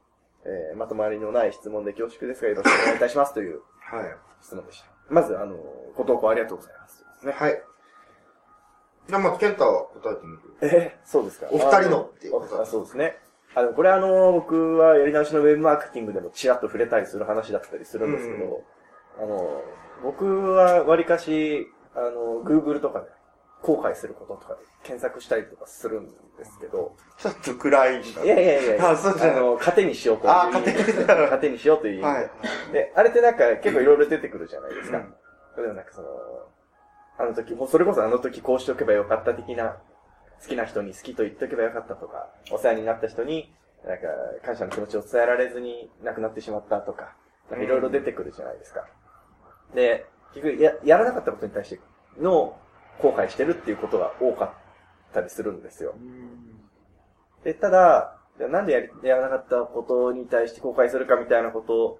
S2: えーまとまりのない質問で恐縮ですがよろしくお願いいたしますという
S3: はい。
S2: 質問でした。まず、あの、ご投稿ありがとうございます。ね。
S3: はい。じゃあ、まず、ケンタは答えてみる。
S2: えーそうですか。
S3: お二人のっていう
S2: あ
S3: こと
S2: あそうですね。あの、これあの、僕はやり直しのウェブマーケティングでもちらっと触れたりする話だったりするんですけど、あの、僕は割かし、あの、Google とかで後悔することとかで検索したりとかするんですけど、
S3: ちょっと暗い。
S2: いやいやいや
S3: あそうじゃない
S2: の、糧にしようという。
S3: あ糧に
S2: 糧にしようという意味で。
S3: はい。
S2: で、あれってなんか結構いろいろ出てくるじゃないですか。
S3: うん
S2: でもなんかその、あの時、もうそれこそあの時こうしておけばよかった的な、好きな人に好きと言っておけばよかったとか、お世話になった人に、なんか感謝の気持ちを伝えられずに亡くなってしまったとか、なんかいろいろ出てくるじゃないですか。で、結局や、やらなかったことに対しての後悔してるっていうことが多かったりするんですよ。で、ただ、なんでやりやらなかったことに対して後悔するかみたいなこと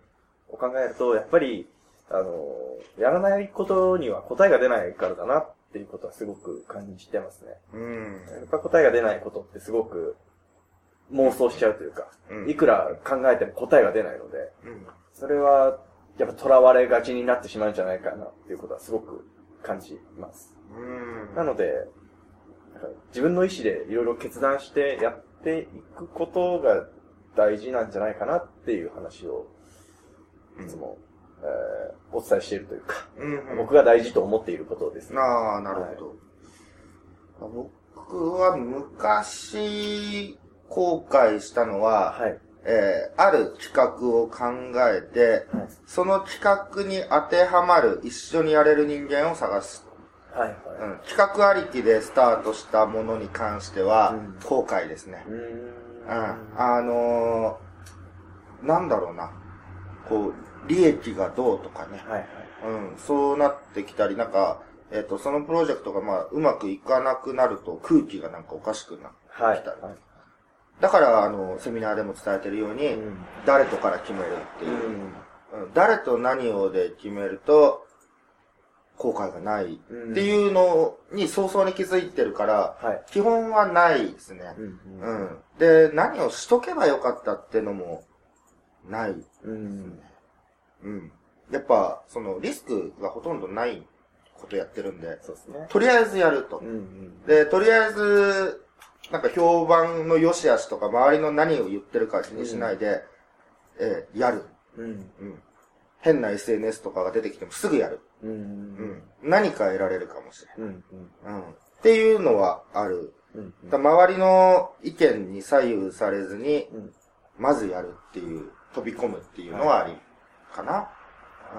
S2: を考えると、やっぱり、あの、やらないことには答えが出ないからだなっていうことはすごく感じてますね。
S3: うん。
S2: やっぱ答えが出ないことってすごく、妄想しちゃうというか、
S3: うん
S2: いくら考えても答えが出ないので、
S3: うん。
S2: それは、やっぱ囚われがちになってしまうんじゃないかなっていうことはすごく感じます。
S3: うん。
S2: なので、自分の意思でいろいろ決断してやっていくことが大事なんじゃないかなっていう話を、いつも、えーお伝えしているというか、
S3: うん。
S2: 僕が大事と思っていることですね。
S3: ああ、なるほど。僕は昔後悔したのは、
S2: はい。
S3: えーある企画を考えて、
S2: はい
S3: その企画に当てはまる一緒にやれる人間を探す。
S2: はい。
S3: うん、企画ありきでスタートしたものに関しては
S2: うん、
S3: 後悔ですね。
S2: うーん。
S3: うん。あのー、なんだろうな。こう、利益がどうとかね。
S2: はいはい。
S3: うん、そうなってきたり、なんか、えっ、と、そのプロジェクトがまあ、うまくいかなくなると空気がなんかおかしくなる。
S2: はい。
S3: 来ただから、あの、セミナーでも伝えてるように、
S2: うん
S3: 誰とから決めるって
S2: う
S3: いう、
S2: ん。
S3: うん誰と何をで決めると、後悔がない
S2: うん
S3: っていうのに早々に気づいてるから、
S2: はい。
S3: 基本はないですね。
S2: うん
S3: うん。で、何をしとけばよかったってのも、ない。
S2: うん。
S3: うん。やっぱ、その、リスクがほとんどないことやってるんで、
S2: そうですね。
S3: とりあえずやると
S2: う。ん。
S3: で、とりあえず、なんか評判の良し悪しとか、周りの何を言ってるか気にしないで、えーやる。
S2: うん。
S3: うん。変な SNS とかが出てきてもすぐやる。
S2: う。
S3: うんん。何か得られるかもしれ
S2: うん。
S3: ん。うん。っていうのはある。
S2: うん。
S3: だ周りの意見に左右されずに、
S2: うん
S3: まずやるっていう、飛び込むっていうのはありかな。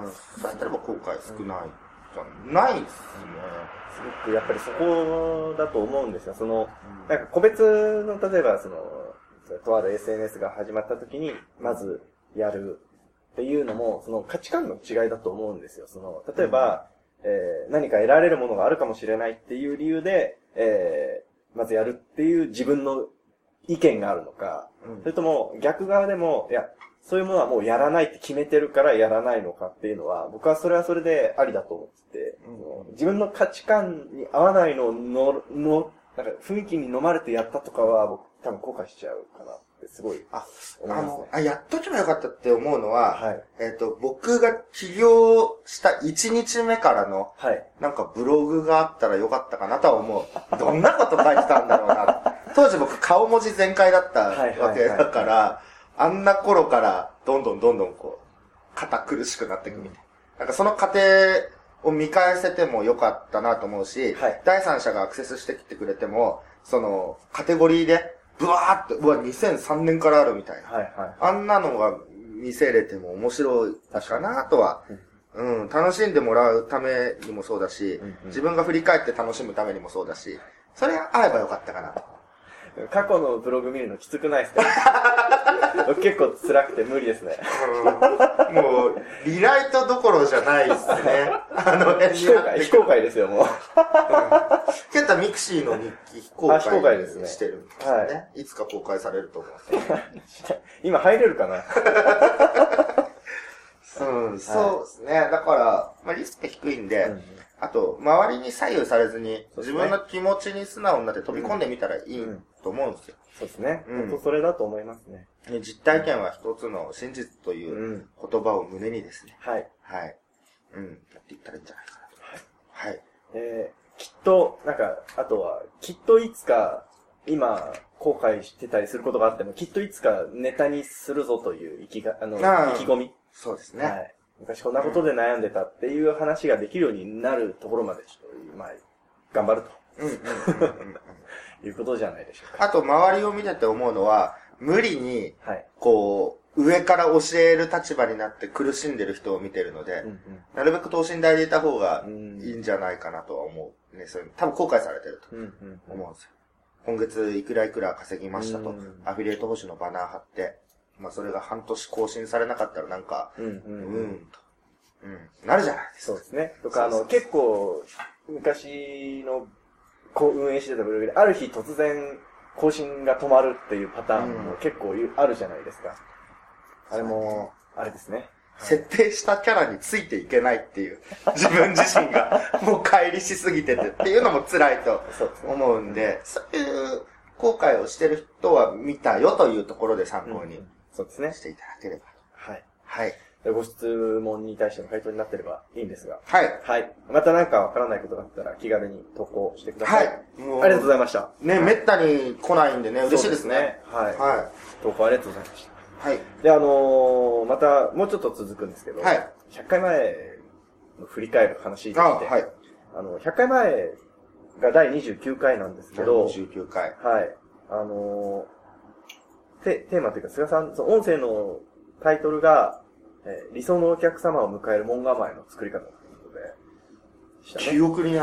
S3: うん。そうやったらば後悔少ないじゃないっすね。
S2: すごくやっぱりそこだと思うんですよ。その、なんか個別の、例えばその、とある SNS が始まった時に、まずやるっていうのも、その価値観の違いだと思うんですよ。その、例えば、えー何か得られるものがあるかもしれないっていう理由で、えーまずやるっていう自分の意見があるのか、
S3: うん
S2: それとも逆側でも、いや、そういうものはもうやらないって決めてるからやらないのかっていうのは、僕はそれはそれでありだと思ってて、
S3: うん
S2: 自分の価値観に合わないのをの、の、なんか雰囲気に飲まれてやったとかは、僕多分後悔しちゃうかなってすごい
S3: あ、
S2: ね。
S3: あのあ、やっとけばよかったって思うのは、
S2: はい。
S3: えっ、と、僕が起業した1日目からの、
S2: はい。
S3: なんかブログがあったらよかったかなとは思う。どんなこと書いてたんだろうな。当時僕顔文字全開だったわけだから、あんな頃からどんどんどんどんこう、堅苦しくなっていくみたいな。なんかその過程を見返せてもよかったなと思うし、
S2: はい
S3: 第三者がアクセスしてきてくれても、その、カテゴリーで、ブワーって、うわ、2003年からあるみたいな。
S2: はいはい。
S3: あんなのが見せれても面白いかなとは、うん、楽しんでもらうためにもそうだし、
S2: うんうん
S3: 自分が振り返って楽しむためにもそうだし、それが合えばよかったかなと。
S2: 過去のブログ見るのきつくないですか僕 結構辛くて無理ですね。
S3: もう、リライトどころじゃないですね。あの辺
S2: 非公開、非公開ですよ、もう。
S3: ケンタミクシーの日記非公
S2: 開
S3: 開
S2: ですね
S3: してるんですよね。い、つか公開されると思います。
S2: 今入れるかな？
S3: うん、そうですね。だから、まあ、リスク低いんで、
S2: うん
S3: あと、周りに左右されずに、自分の気持ちに素直になって飛び込んでみたらいい
S2: うん
S3: と思うんですよ。
S2: そうですね。
S3: うん
S2: 本当それだと思いますね。
S3: ね実体験は一つの真実といううん言葉を胸にですね。
S2: はい。
S3: はい。うん。やっていったらいいんじゃないかなと。はい。
S2: えー、きっと、なんか、あとは、きっといつか、今、後悔してたりすることがあっても、きっといつかネタにするぞという意気が、あの、
S3: ああ
S2: 意気込み。
S3: そうですね。
S2: はい。昔こんなことで悩んでたっていう話ができるようになるところまで、ちょっと、まあ、頑張る
S3: うんうんうんうん。
S2: ということじゃないでしょうか。
S3: あと、周りを見てて思うのは、無理に、
S2: はい。
S3: こう、上から教える立場になって苦しんでる人を見てるので、
S2: うん
S3: なるべく等身大でいた方が
S2: うん。
S3: いいんじゃないかなとは思う。ね、そういう多分後悔されてると
S2: うんうんうん。
S3: 思うんですよ。今月いくらいくら稼ぎましたと
S2: うん、
S3: アフィリエイト報酬のバナー貼って、まあそれが半年更新されなかったらなんか、
S2: うんうん
S3: う
S2: うん。
S3: んと、うん、なるじゃないですか。
S2: そうですね。とか、あの、結構、昔の、こう、運営してたブログで、ある日突然、更新が止まるっていうパターンも
S3: うん
S2: 結構あるじゃないですか。あれも、あれですね。
S3: 設定したキャラについていけないっていう、自分自身が もう乖離しすぎててっていうのも辛いと。思うんで、そういう公開をしてる人は見たよというところで参考に
S2: そうですね。
S3: していただければ。
S2: はい。
S3: はい。
S2: でご質問に対しての回答になってればいいんですが。
S3: はい。
S2: はい。また何かわからないことがあったら気軽に投稿してください。
S3: はい。も
S2: ありがとうございました。
S3: ね、めったに来ないんでね、嬉しいですね。
S2: すね。はい。
S3: は
S2: 投稿ありがとうございました。
S3: い。はい。
S2: で、あのー、また、もうちょっと続くんですけど、
S3: はい
S2: 100回前の振り返る話でして、
S3: あ、はい。
S2: あの、100回前が第29回なんですけど、
S3: 29回。
S2: はい。あのー、テテーマというか、菅さん、その音声のタイトルが、えー理想のお客様を迎える門構えの作り方ということで、ね。
S3: 記憶にない。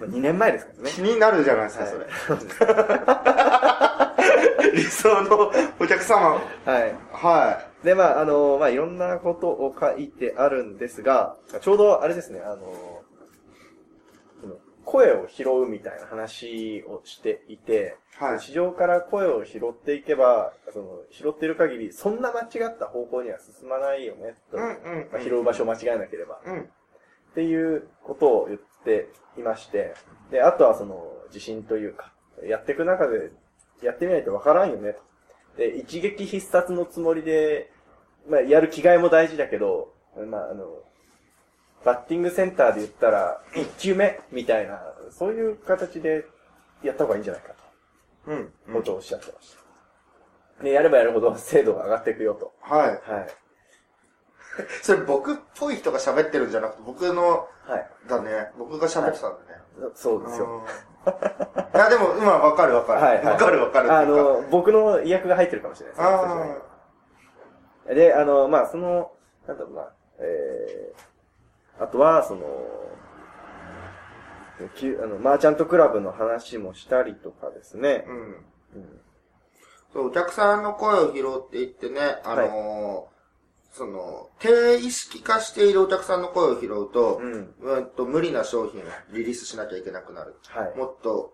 S2: まあ2年前ですからね。
S3: 気になるじゃないですか、それ。理想のお客様。
S2: はい。
S3: は
S2: で、まあ、あの、まあ、いろんなことを書いてあるんですが、ちょうどあれですね、あの声を拾うみたいな話をしていて、
S3: い。はい。
S2: 市場から声を拾っていけば、その、拾っている限り、そんな間違った方向には進まないよね、と。まあ、拾う場所を間違えなければ。
S3: うん。
S2: っていうことを言っていまして、で、あとはその、自信というか、やっていく中で、やってみないとわからんよね、と。で、一撃必殺のつもりで、まあ、やる気概も大事だけど、まあ、あの、バッティングセンターで言ったら、一球目みたいな、そういう形でやった方がいいんじゃないか
S3: うん。
S2: と、ことをおっしゃってました。で、やればやるほど精度が上がっていくよと。
S3: はい。
S2: はい。
S3: それ僕っぽい人が喋ってるんじゃなくて、僕の、
S2: はい。
S3: だね。僕が喋ってたんだね。
S2: そうですよ。
S3: うんいや、でも、今わかるわかる。
S2: はいはい
S3: わかるわかる。
S2: あの、僕の意訳が入ってるかもしれないですね。
S3: あ
S2: あで、あの、まあ、その、なんだろうな、えー、あとは、その、あの、マーチャントクラブの話もしたりとかですね
S3: ー。うん。
S2: うん
S3: そう、お客さんの声を拾っていってね、あのーその、低意識化しているお客さんの声を拾うと、
S2: うん。
S3: うんと、無理な商品をリリースしなきゃいけなくなる。
S2: はい。
S3: もっと、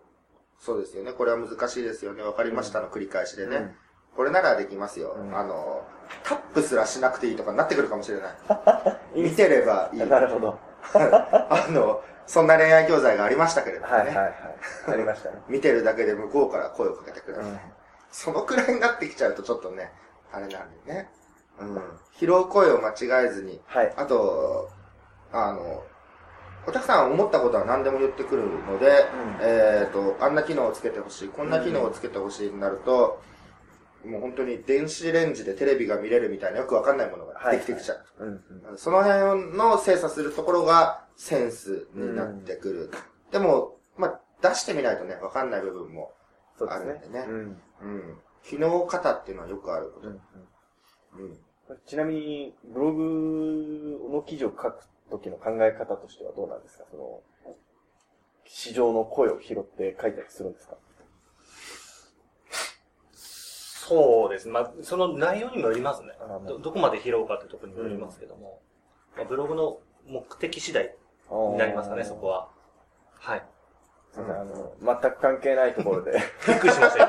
S3: そうですよね。これは難しいですよね。わかりましたの繰り返しでね。
S2: うん
S3: これならできますよ。
S2: うん
S3: あの、タップすらしなくていいとかになってくるかもしれない。見てればいい。
S2: なるほど。
S3: あの、そんな恋愛教材がありましたけれどもね。
S2: はいはいはい。ありましたね。
S3: 見てるだけで向こうから声をかけてくる。
S2: うん
S3: そのくらいになってきちゃうとちょっとね、あれなんでね。うん。拾う声を間違えずに。
S2: はい。
S3: あと、あの、お客さん思ったことは何でも言ってくるので、えっ、と、あんな機能をつけてほしい、こんな機能をつけてほしいになると、もう本当に電子レンジでテレビが見れるみたいなよくわかんないものができてきちゃう。
S2: うんうん。
S3: その辺の精査するところがセンスになってくる。でも、まあ、出してみないとね、わかんない部分も
S2: そうですね
S3: あるんでね。
S2: うん。
S3: うん。機能型っていうのはよくあること。
S2: うんうん
S3: うん。
S2: ちなみに、ブログの記事を書く時の考え方としてはどうなんですか？その、市場の声を拾って書いたりするんですか？
S4: そうですね。まあ、その内容にもよりますね。ど、どこまで拾うかってところにもよりますけども。まあ、ブログの目的次第になりますかね、そこ。は。はい。
S2: すいません、あの、全く関係ないところで、
S4: びっくりしましたよ。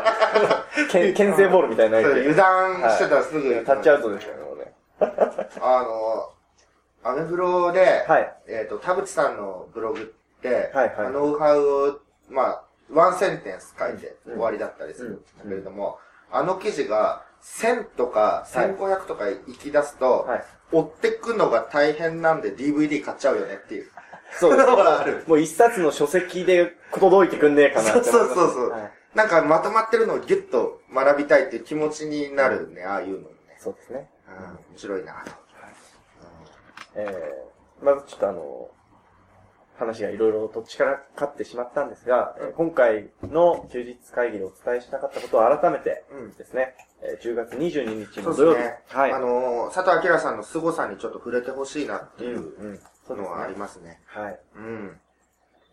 S2: けん牽制ボールみたいな
S3: 油断してたらすぐ、
S2: タッチアウトですよね、もうね。
S3: あの、アメブロで、
S2: はい。
S3: えっ、と、田淵さんのブログって、
S2: はいはい
S3: ノウハウを、まあ、ワンセンテンス書いて
S2: うん
S3: 終わりだったりするんだけれども、あの記事が1000とか1500とか行き出すと、
S2: はい。
S3: 追ってくのが大変なんで DVD 買っちゃうよねっていう。
S2: そうです。
S3: のがある。
S2: もう一冊の書籍で届いてくんねえかなって
S3: そうそうそうそう
S2: はい
S3: なんかまとまってるのをギュッと学びたいっていう気持ちになるね、ああいうのもね。
S2: そうですね。
S3: うん、面白いなと。
S2: えー、まずちょっとあの、話がいろいろと力かってしまったんですが、えー今回の休日会議でお伝えしたかったことを改めて
S3: うん
S2: ですね、えー10月22日の土曜日、
S3: ですね。
S2: はい。
S3: あのー佐藤明さんの凄さにちょっと触れてほしいなっていうのはあり
S2: ね。
S3: ますね。
S2: はい。
S3: うん。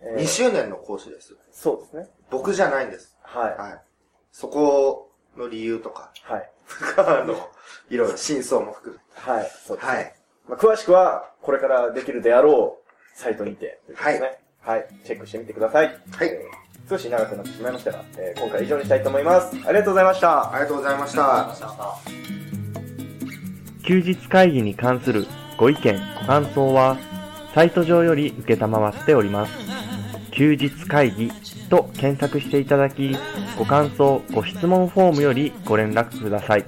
S2: えー
S3: 2周年の講師です。
S2: そうですね。
S3: 僕じゃないんです。
S2: はい。
S3: はい。そこの理由とか、
S2: はい。
S3: あの、いろいろ真相も含
S2: はい。そう
S3: め。
S2: ですね。
S3: はい。
S2: まあ、詳しくは、これからできるであろうサイトにて、ですね。はい。チェックしてみてください。
S3: はい
S2: えー少し長くなってしまいましたが、えー今回は以上にしたいと思います。ありがとうございました。
S3: ありがとうございました。
S1: ました。
S5: 休日会議に関するご意見、ご感想は、サイト上より受けたまわっております。休日会議
S2: と検索していただき、ご感想、ご質問フォームよりご連絡ください。